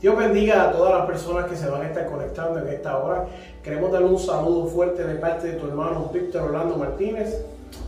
Dios bendiga a todas las personas que se van a estar conectando en esta hora. Queremos darle un saludo fuerte de parte de tu hermano Víctor Orlando Martínez.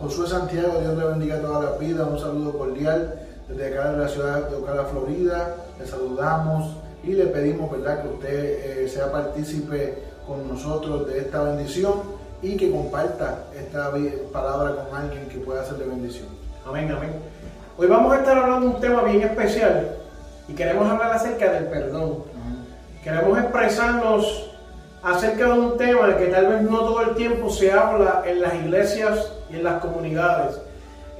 Josué Santiago, Dios le bendiga a todas las vidas. Un saludo cordial desde acá de la ciudad de Ocala, Florida. Le saludamos y le pedimos ¿verdad? que usted eh, sea partícipe con nosotros de esta bendición y que comparta esta palabra con alguien que pueda hacerle bendición. Amén, amén. Hoy vamos a estar hablando de un tema bien especial y queremos hablar acerca del perdón. Queremos expresarnos acerca de un tema que tal vez no todo el tiempo se habla en las iglesias y en las comunidades.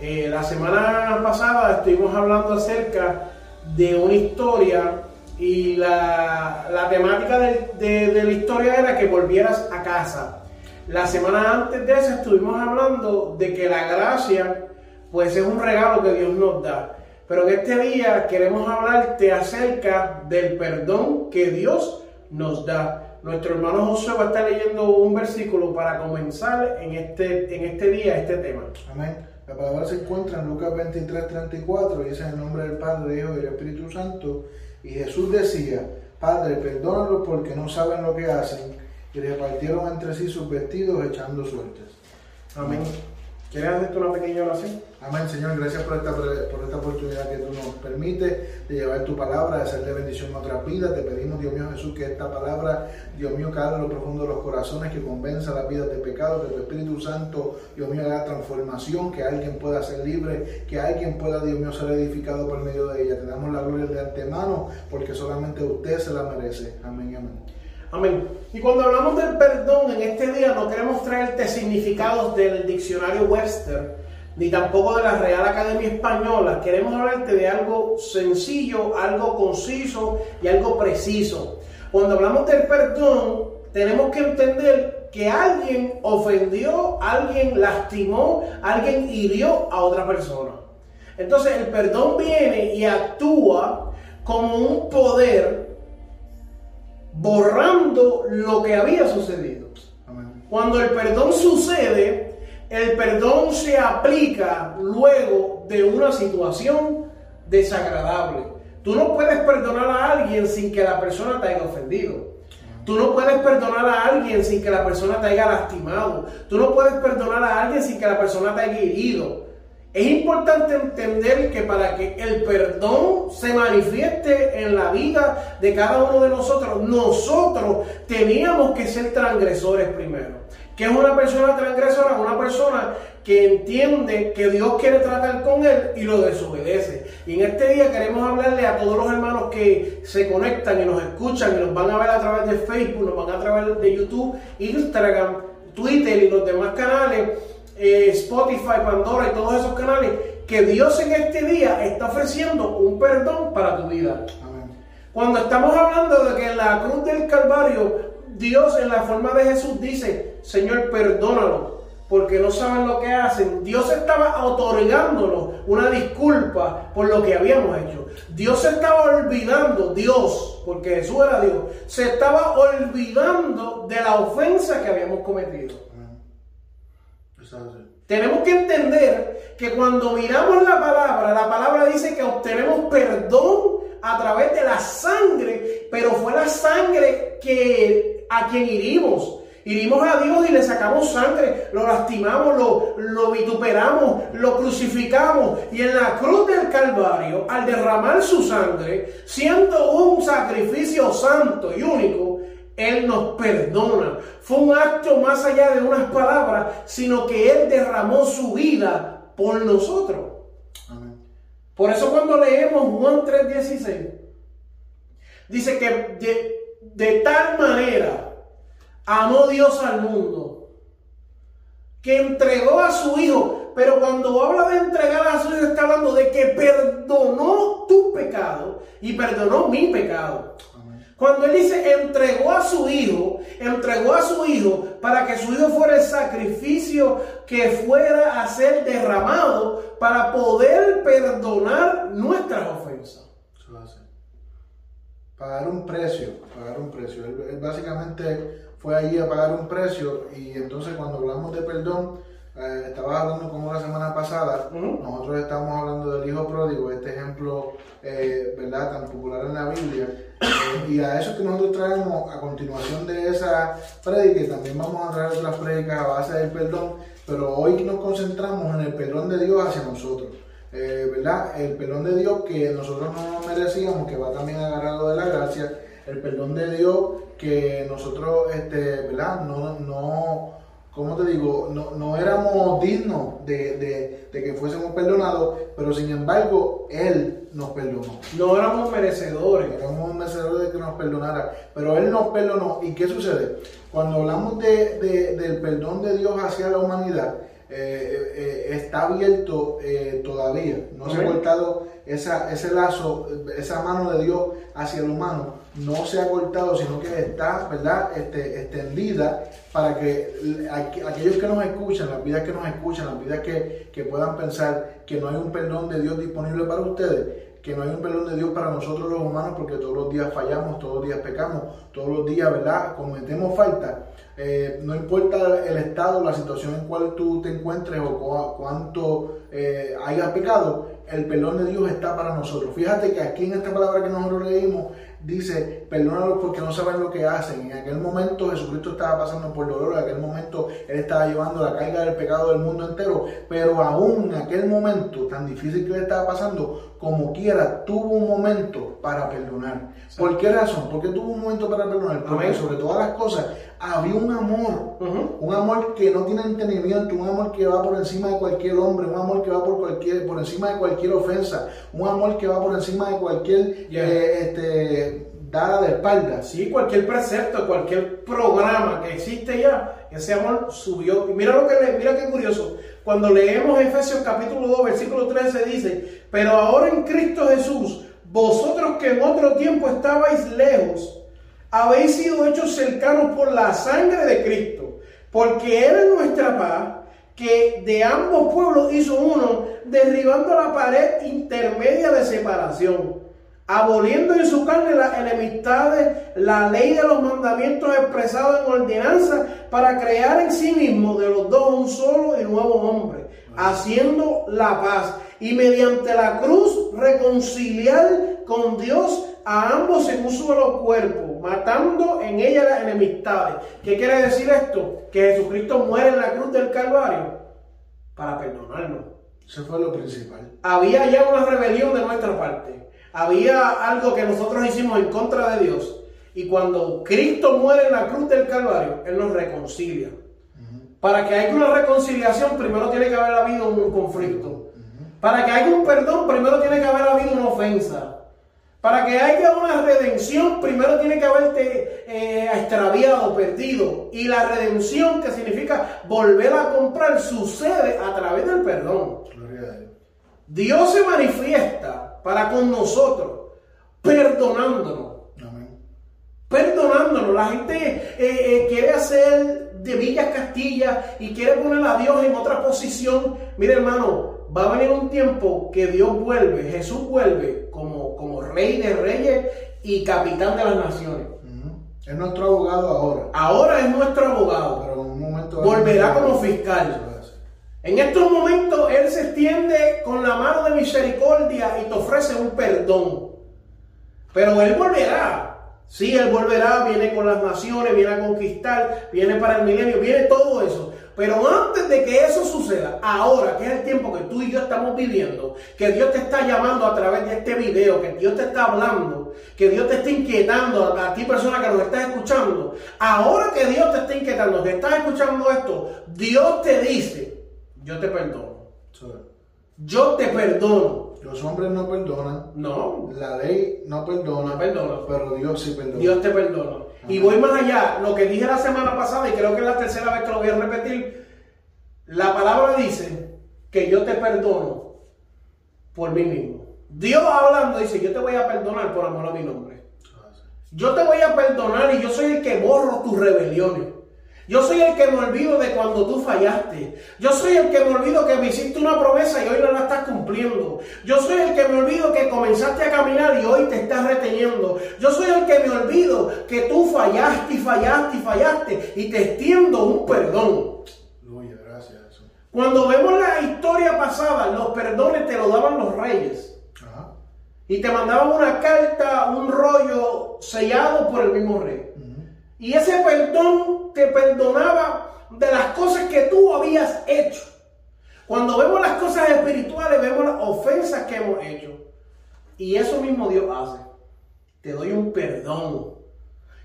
Eh, la semana pasada estuvimos hablando acerca de una historia y la, temática de, la historia era que volvieras a casa. La semana antes de eso estuvimos hablando de que la gracia pues es un regalo que Dios nos da. Pero en este día queremos hablarte acerca del perdón que Dios nos da. Nuestro hermano José va a estar leyendo un versículo para comenzar en este, en este día este tema. Amén. La palabra se encuentra en Lucas 23, 34 y dice en el nombre del Padre, Hijo y del Espíritu Santo. Y Jesús decía, Padre, perdónalos porque no saben lo que hacen. Y repartieron entre sí sus vestidos echando suertes. Amén. ¿Quieres hacer una pequeña oración? Amén, Señor. Gracias por esta, por esta oportunidad que tú nos permites de llevar tu palabra, de hacerle bendición a otras vidas. Te pedimos, Dios mío Jesús, que esta palabra, Dios mío, caiga en lo profundo de los corazones, que convenza las vidas de pecado, que tu Espíritu Santo, Dios mío, haga transformación, que alguien pueda ser libre, que alguien pueda, Dios mío, ser edificado por medio de ella. Te damos la gloria de antemano, porque solamente usted se la merece. Amén amén. Amén. Y cuando hablamos del perdón traerte significados del diccionario Webster, ni tampoco de la Real Academia Española. Queremos hablarte de algo sencillo, algo conciso y algo preciso. Cuando hablamos del perdón, tenemos que entender que alguien ofendió, alguien lastimó, alguien hirió a otra persona. Entonces el perdón viene y actúa como un poder borrando lo que había sucedido. Cuando el perdón sucede, el perdón se aplica luego de una situación desagradable. Tú no puedes perdonar a alguien sin que la persona te haya ofendido. Tú no puedes perdonar a alguien sin que la persona te haya lastimado. Tú no puedes perdonar a alguien sin que la persona te haya herido. Es importante entender que para que el perdón se manifieste en la vida de cada uno de nosotros, nosotros teníamos que ser transgresores primero. ¿Qué es una persona transgresora? Una persona que entiende que Dios quiere tratar con él y lo desobedece. Y en este día queremos hablarle a todos los hermanos que se conectan y nos escuchan y nos van a ver a través de Facebook, nos van a a través de YouTube, Instagram, Twitter y los demás canales eh, Spotify, Pandora y todos esos canales, que Dios en este día está ofreciendo un perdón para tu vida. Cuando estamos hablando de que en la cruz del Calvario, Dios en la forma de Jesús dice, Señor, perdónalo, porque no saben lo que hacen. Dios estaba otorgándolo una disculpa por lo que habíamos hecho. Dios se estaba olvidando, Dios, porque Jesús era Dios, se estaba olvidando de la ofensa que habíamos cometido. Tenemos que entender que cuando miramos la palabra, la palabra dice que obtenemos perdón a través de la sangre, pero fue la sangre que a quien herimos. Irimos a Dios y le sacamos sangre, lo lastimamos, lo, lo vituperamos, lo crucificamos. Y en la cruz del Calvario, al derramar su sangre, siendo un sacrificio santo y único, él nos perdona. Fue un acto más allá de unas palabras, sino que Él derramó su vida por nosotros. Por eso cuando leemos Juan 3:16, dice que de, de tal manera amó Dios al mundo, que entregó a su Hijo. Pero cuando habla de entregar a su Hijo, está hablando de que perdonó tu pecado y perdonó mi pecado. Cuando él dice entregó a su hijo, entregó a su hijo para que su hijo fuera el sacrificio que fuera a ser derramado para poder perdonar nuestras ofensas. Eso hace. Pagar un precio, pagar un precio. Él, él básicamente fue allí a pagar un precio y entonces cuando hablamos de perdón, eh, estaba hablando como la semana pasada, nosotros estamos hablando del hijo pródigo, este ejemplo, eh, ¿verdad?, tan popular en la Biblia. Eh, y a eso que nosotros traemos a continuación de esa prédica, y también vamos a traer otras prédicas a base del perdón, pero hoy nos concentramos en el perdón de Dios hacia nosotros. Eh, ¿Verdad? El perdón de Dios que nosotros no nos merecíamos, que va también agarrado de la gracia, el perdón de Dios que nosotros, este, ¿verdad? No, no, ¿cómo te digo? No, no éramos dignos de, de- de que fuésemos perdonados, pero sin embargo, Él nos perdonó. No éramos merecedores. Éramos merecedores de que nos perdonara, pero Él nos perdonó. ¿Y qué sucede? Cuando hablamos de, de- del perdón de Dios hacia la humanidad, eh, eh, está abierto eh, todavía. No se ha cortado esa, ese lazo, esa mano de Dios hacia el humano. No se ha cortado, sino que está, ¿verdad? Este, extendida para que aqu- aquellos que nos escuchan, las vidas que nos escuchan, las vidas que, que puedan pensar que no hay un perdón de Dios disponible para ustedes, que no hay un perdón de Dios para nosotros los humanos porque todos los días fallamos, todos los días pecamos, todos los días, ¿verdad? Cometemos falta. Eh, no importa el estado, la situación en cual tú te encuentres o cuánto eh, hayas pecado, el perdón de Dios está para nosotros. Fíjate que aquí en esta palabra que nosotros leímos dice, perdónalos porque no saben lo que hacen. En aquel momento Jesucristo estaba pasando por dolor, en aquel momento Él estaba llevando la carga del pecado del mundo entero, pero aún en aquel momento tan difícil que le estaba pasando, como quiera, tuvo un momento para perdonar. ¿Por qué razón? ¿Por qué tuvo un momento para perdonar? Porque sobre todas las cosas había un amor un amor que no tiene entendimiento, un amor que va por encima de cualquier hombre, un amor que va por cualquier, por encima de cualquier ofensa, un amor que va por encima de cualquier Yeah. eh, este, dada de espaldas. Sí, cualquier precepto, cualquier programa que existe ya, ese amor subió. Y mira lo que le, mira qué curioso. Cuando leemos Efesios capítulo 2, versículo 13 dice, pero ahora en Cristo Jesús, vosotros que en otro tiempo estabais lejos, habéis sido hechos cercanos por la sangre de Cristo, porque Él es nuestra paz, que de ambos pueblos hizo uno, derribando la pared intermedia de separación, aboliendo en su carne las enemistades, la ley de los mandamientos expresados en ordenanza, para crear en sí mismo de los dos un solo y nuevo hombre, haciendo la paz, y mediante la cruz reconciliar con Dios a ambos en un solo cuerpo, matando en ella las enemistades. ¿Qué quiere decir esto? Que Jesucristo muere en la cruz del Calvario para perdonarnos. Eso fue lo principal. Había ya una rebelión de nuestra parte. Había algo que nosotros hicimos en contra de Dios. Y cuando Cristo muere en la cruz del Calvario, Él nos reconcilia. Para que haya una reconciliación, primero tiene que haber habido un conflicto. Para que haya un perdón, primero tiene que haber habido una ofensa. Para que haya una redención, primero tiene que haberte eh, extraviado, perdido. Y la redención, que significa volver a comprar, sucede a través del perdón. Gloria a Dios. Dios se manifiesta para con nosotros, perdonándonos. Amén. Perdonándonos. La gente eh, eh, quiere hacer de Villas Castilla y quiere poner a Dios en otra posición. Mire, hermano, va a venir un tiempo que Dios vuelve, Jesús vuelve como, como rey de reyes y capitán de las naciones. Es nuestro abogado ahora, Ahora es nuestro abogado. pero en un momento... Volverá como fiscal. En estos momentos Él se extiende con la mano de misericordia y te ofrece un perdón. Pero Él volverá. Sí, Él volverá, viene con las naciones, viene a conquistar, viene para el milenio, viene todo eso. Pero antes de que eso suceda, ahora que es el tiempo que tú y yo estamos viviendo, que Dios te está llamando a través de este video, que Dios te está hablando, que Dios te está inquietando, a, a ti persona que nos estás escuchando, ahora que Dios te está inquietando, que estás escuchando esto, Dios te dice, yo te perdono, yo te perdono. Los hombres no perdonan, No, la ley no perdona, No perdona. pero Dios sí perdona. Dios te perdona. Y voy más allá, lo que dije la semana pasada, y creo que es la tercera vez que lo voy a repetir, la palabra dice que yo te perdono por mí mismo. Dios hablando dice, yo te voy a perdonar por amor a mi nombre. Hace. Yo te voy a perdonar y yo soy el que borro tus rebeliones. Yo soy el que me olvido de cuando tú fallaste. Yo soy el que me olvido que me hiciste una promesa y hoy no la estás cumpliendo. Yo soy el que me olvido que comenzaste a caminar y hoy te estás reteniendo. Yo soy el que me olvido que tú fallaste y fallaste y fallaste y te extiendo un perdón. gracias. Cuando vemos la historia pasada, los perdones te lo daban los reyes. Y te mandaban una carta, un rollo sellado por el mismo rey. Y ese perdón te perdonaba de las cosas que tú habías hecho. Cuando vemos las cosas espirituales, vemos las ofensas que hemos hecho. Y eso mismo Dios hace. Te doy un perdón.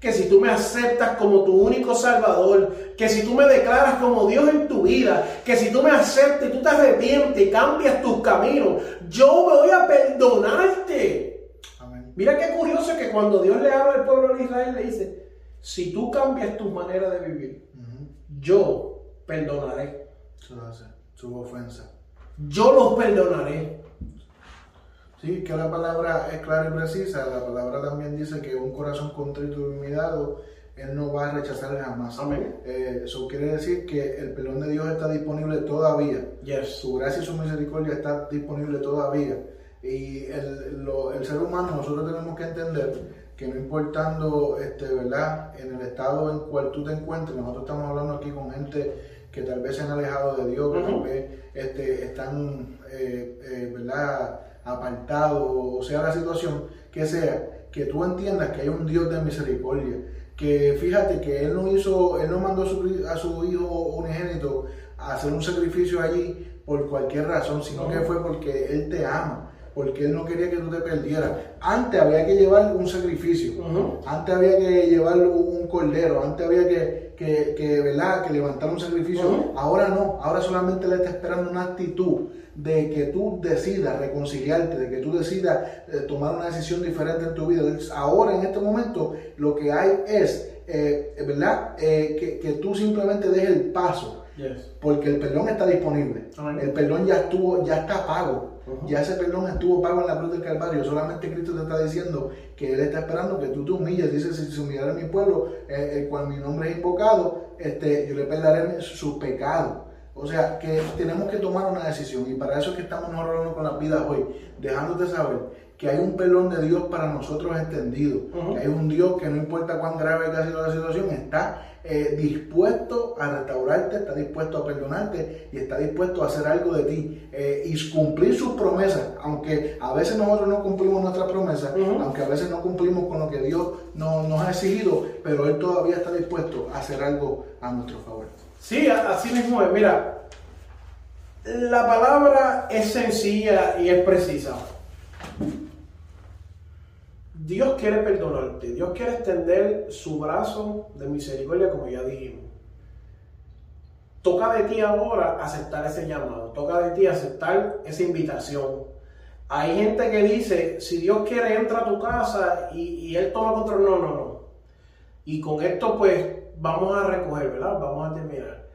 Que si tú me aceptas como tu único salvador, que si tú me declaras como Dios en tu vida, que si tú me aceptas y tú te arrepientes y cambias tus caminos, yo voy a perdonarte. Mira qué curioso que cuando Dios le habla al pueblo de Israel, le dice, si tú cambias tu manera de vivir, yo perdonaré. Su ofensa. Yo los perdonaré. Sí, que la palabra es clara y precisa. La palabra también dice que un corazón contrito y humillado, Él no va a rechazar jamás. Amén. Eh, eso quiere decir que el perdón de Dios está disponible todavía. Yes. Su gracia y su misericordia está disponible todavía. Y el, el ser humano, nosotros tenemos que entender que no importando, este, ¿verdad? En el estado en cual tú te encuentres, nosotros estamos hablando aquí con gente que tal vez se han alejado de Dios, que tal vez este, están, eh, eh, ¿verdad? Apartados, o sea la situación que sea, que tú entiendas que hay un Dios de misericordia, que fíjate que Él no hizo, Él no mandó a su, a su hijo unigénito a hacer un sacrificio allí por cualquier razón, sino que fue porque Él te ama porque Él no quería que tú te perdieras. Antes había que llevar un sacrificio, antes había que llevar un cordero, antes había que, que, que, que levantar un sacrificio. Ahora no, ahora solamente le está esperando una actitud de que tú decidas reconciliarte, de que tú decidas eh, tomar una decisión diferente en tu vida. Ahora, en este momento, lo que hay es, eh, ¿verdad? Eh, que, que tú simplemente dejes el paso. Porque el perdón está disponible. El perdón ya estuvo, ya está pago. Ya ese perdón estuvo pago en la cruz del Calvario. Solamente Cristo te está diciendo que Él está esperando que tú te humilles. Dice, si se humillara mi pueblo, eh, eh, cuando mi nombre es invocado, este, yo le perdonaré sus pecados. O sea, que tenemos que tomar una decisión. Y para eso es que estamos hablando con la vida hoy. Dejándote saber que hay un perdón de Dios para nosotros extendido. que hay un Dios que no importa cuán grave haya sido la situación, está eh, dispuesto a restaurarte, está dispuesto a perdonarte y está dispuesto a hacer algo de ti eh, y cumplir sus promesas, aunque a veces nosotros no cumplimos nuestras promesas, aunque a veces no cumplimos con lo que Dios nos ha exigido, pero Él todavía está dispuesto a hacer algo a nuestro favor. Sí, así mismo es. Mira, la palabra es sencilla y es precisa. Dios quiere perdonarte, Dios quiere extender su brazo de misericordia como ya dijimos. Toca de ti ahora aceptar ese llamado, toca de ti aceptar esa invitación. Hay gente que dice, si Dios quiere, entra a tu casa y, Él toma control. No, no, no. Y con esto pues vamos a recoger, ¿verdad? Vamos a terminar.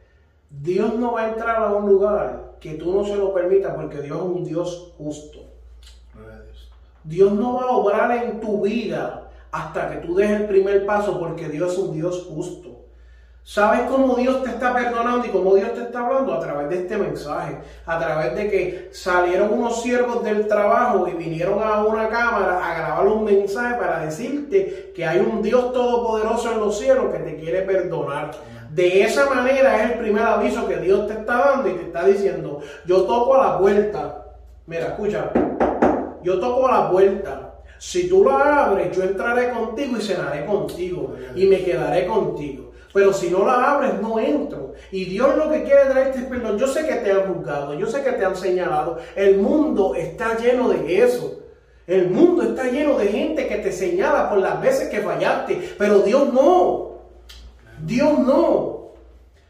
Dios no va a entrar a un lugar que tú no se lo permitas porque Dios es un Dios justo. Dios no va a obrar en tu vida hasta que tú des el primer paso porque Dios es un Dios justo. ¿Sabes cómo Dios te está perdonando y cómo Dios te está hablando? A través de este mensaje, a través de que salieron unos siervos del trabajo y vinieron a una cámara a grabar un mensaje para decirte que hay un Dios todopoderoso en los cielos que te quiere perdonar. De esa manera es el primer aviso que Dios te está dando y te está diciendo, yo toco a la puerta. Mira, escucha, yo toco la puerta. Si tú la abres, yo entraré contigo y cenaré contigo y me quedaré contigo. Pero si no la abres, no entro. Y Dios lo que quiere traerte es perdón. Yo sé que te han juzgado, yo sé que te han señalado. El mundo está lleno de eso. El mundo está lleno de gente que te señala por las veces que fallaste. Pero Dios no. Dios no.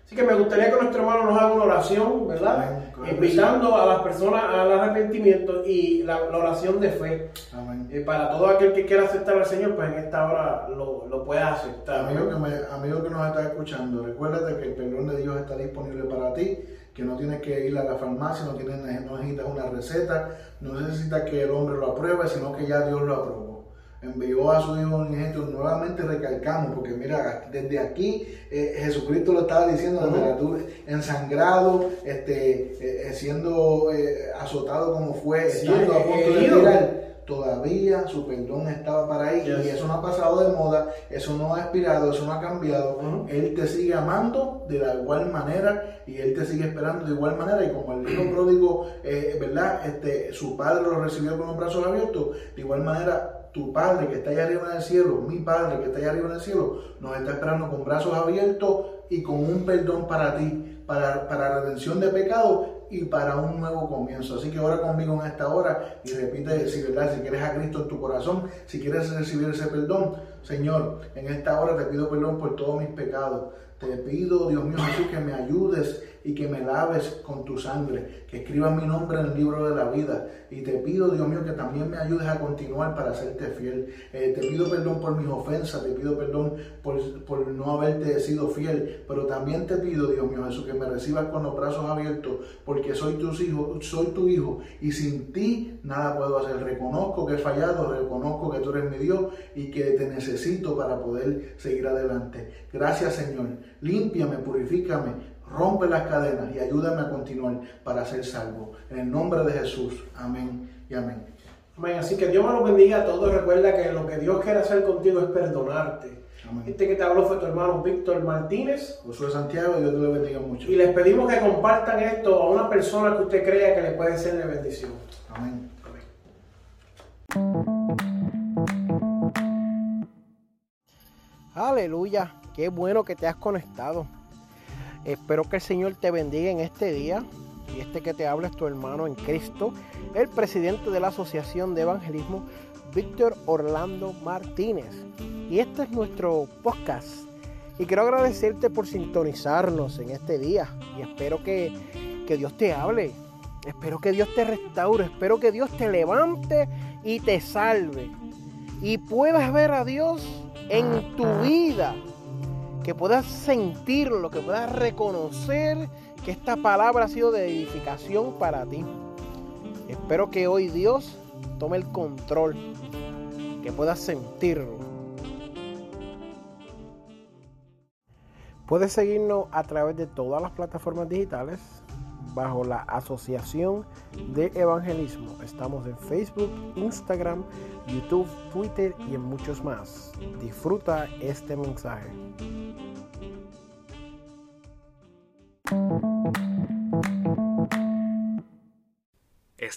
Así que me gustaría que nuestro hermano nos haga una oración, ¿verdad? Invitando a las personas al arrepentimiento y la, oración de fe. Amén. Y para todo aquel que quiera aceptar al Señor, pues en esta hora lo, lo pueda aceptar. Amigo que, me, amigo que nos está escuchando, recuérdate que el perdón de Dios está disponible para ti, que no tienes que ir a la farmacia, no, tienes, no necesitas una receta, no necesitas que el hombre lo apruebe, sino que ya Dios lo aprobó. Envió a su Hijo unigénito, nuevamente recalcamos, porque mira, desde aquí eh, Jesucristo lo estaba diciendo, ensangrado, este, eh, siendo eh, azotado como fue, estando a punto de tirar todavía su perdón estaba para ahí y eso no ha pasado de moda, eso no ha expirado, eso no ha cambiado. Él te sigue amando de la igual manera y Él te sigue esperando de igual manera y como el hijo pródigo, eh, ¿verdad? Este, su padre lo recibió con los brazos abiertos, de igual manera tu Padre que está allá arriba en el cielo, mi Padre que está allá arriba en el cielo, nos está esperando con brazos abiertos y con un perdón para ti, para, para redención de pecado y para un nuevo comienzo. Así que ora conmigo en esta hora y repite si, ¿verdad? si quieres a Cristo en tu corazón, si quieres recibir ese perdón. Señor, en esta hora te pido perdón por todos mis pecados. Te pido, Dios mío Jesús, que me ayudes y que me laves con tu sangre, que escribas mi nombre en el libro de la vida. Y te pido, Dios mío, que también me ayudes a continuar para serte fiel. Eh, te pido perdón por mis ofensas, te pido perdón por, por, no haberte sido fiel, pero también te pido, Dios mío Jesús, que me recibas con los brazos abiertos, porque soy tu hijo, soy tu hijo, y sin ti nada puedo hacer. Reconozco que he fallado, reconozco que tú eres mi Dios y que te necesito para poder seguir adelante. Gracias, Señor. Límpiame, purifícame, rompe las cadenas y ayúdame a continuar para ser salvo. En el nombre de Jesús. Amén y amén. Amén. Así que Dios me lo bendiga a todos. Recuerda que lo que Dios quiere hacer contigo es perdonarte. Amén. Este que te habló fue tu hermano Víctor Martínez. Josué Santiago, Dios te lo bendiga mucho. Y les pedimos que compartan esto a una persona que usted crea que le puede ser de bendición. Amén. Aleluya, qué bueno que te has conectado. Espero que el Señor te bendiga en este día. Y este que te habla es tu hermano en Cristo, el presidente de la Asociación de Evangelismo, Víctor Orlando Martínez. Y este es nuestro podcast. Y quiero agradecerte por sintonizarnos en este día. Y espero que, que Dios te hable. Espero que Dios te restaure. Espero que Dios te levante y te salve. Y puedas ver a Dios en tu vida que puedas sentirlo, que puedas reconocer que esta palabra ha sido de edificación para ti. Espero que hoy Dios tome el control, que puedas sentirlo. Puedes seguirnos a través de todas las plataformas digitales bajo la Asociación de Evangelismo. Estamos en Facebook, Instagram, YouTube, Twitter y en muchos más. Disfruta este mensaje.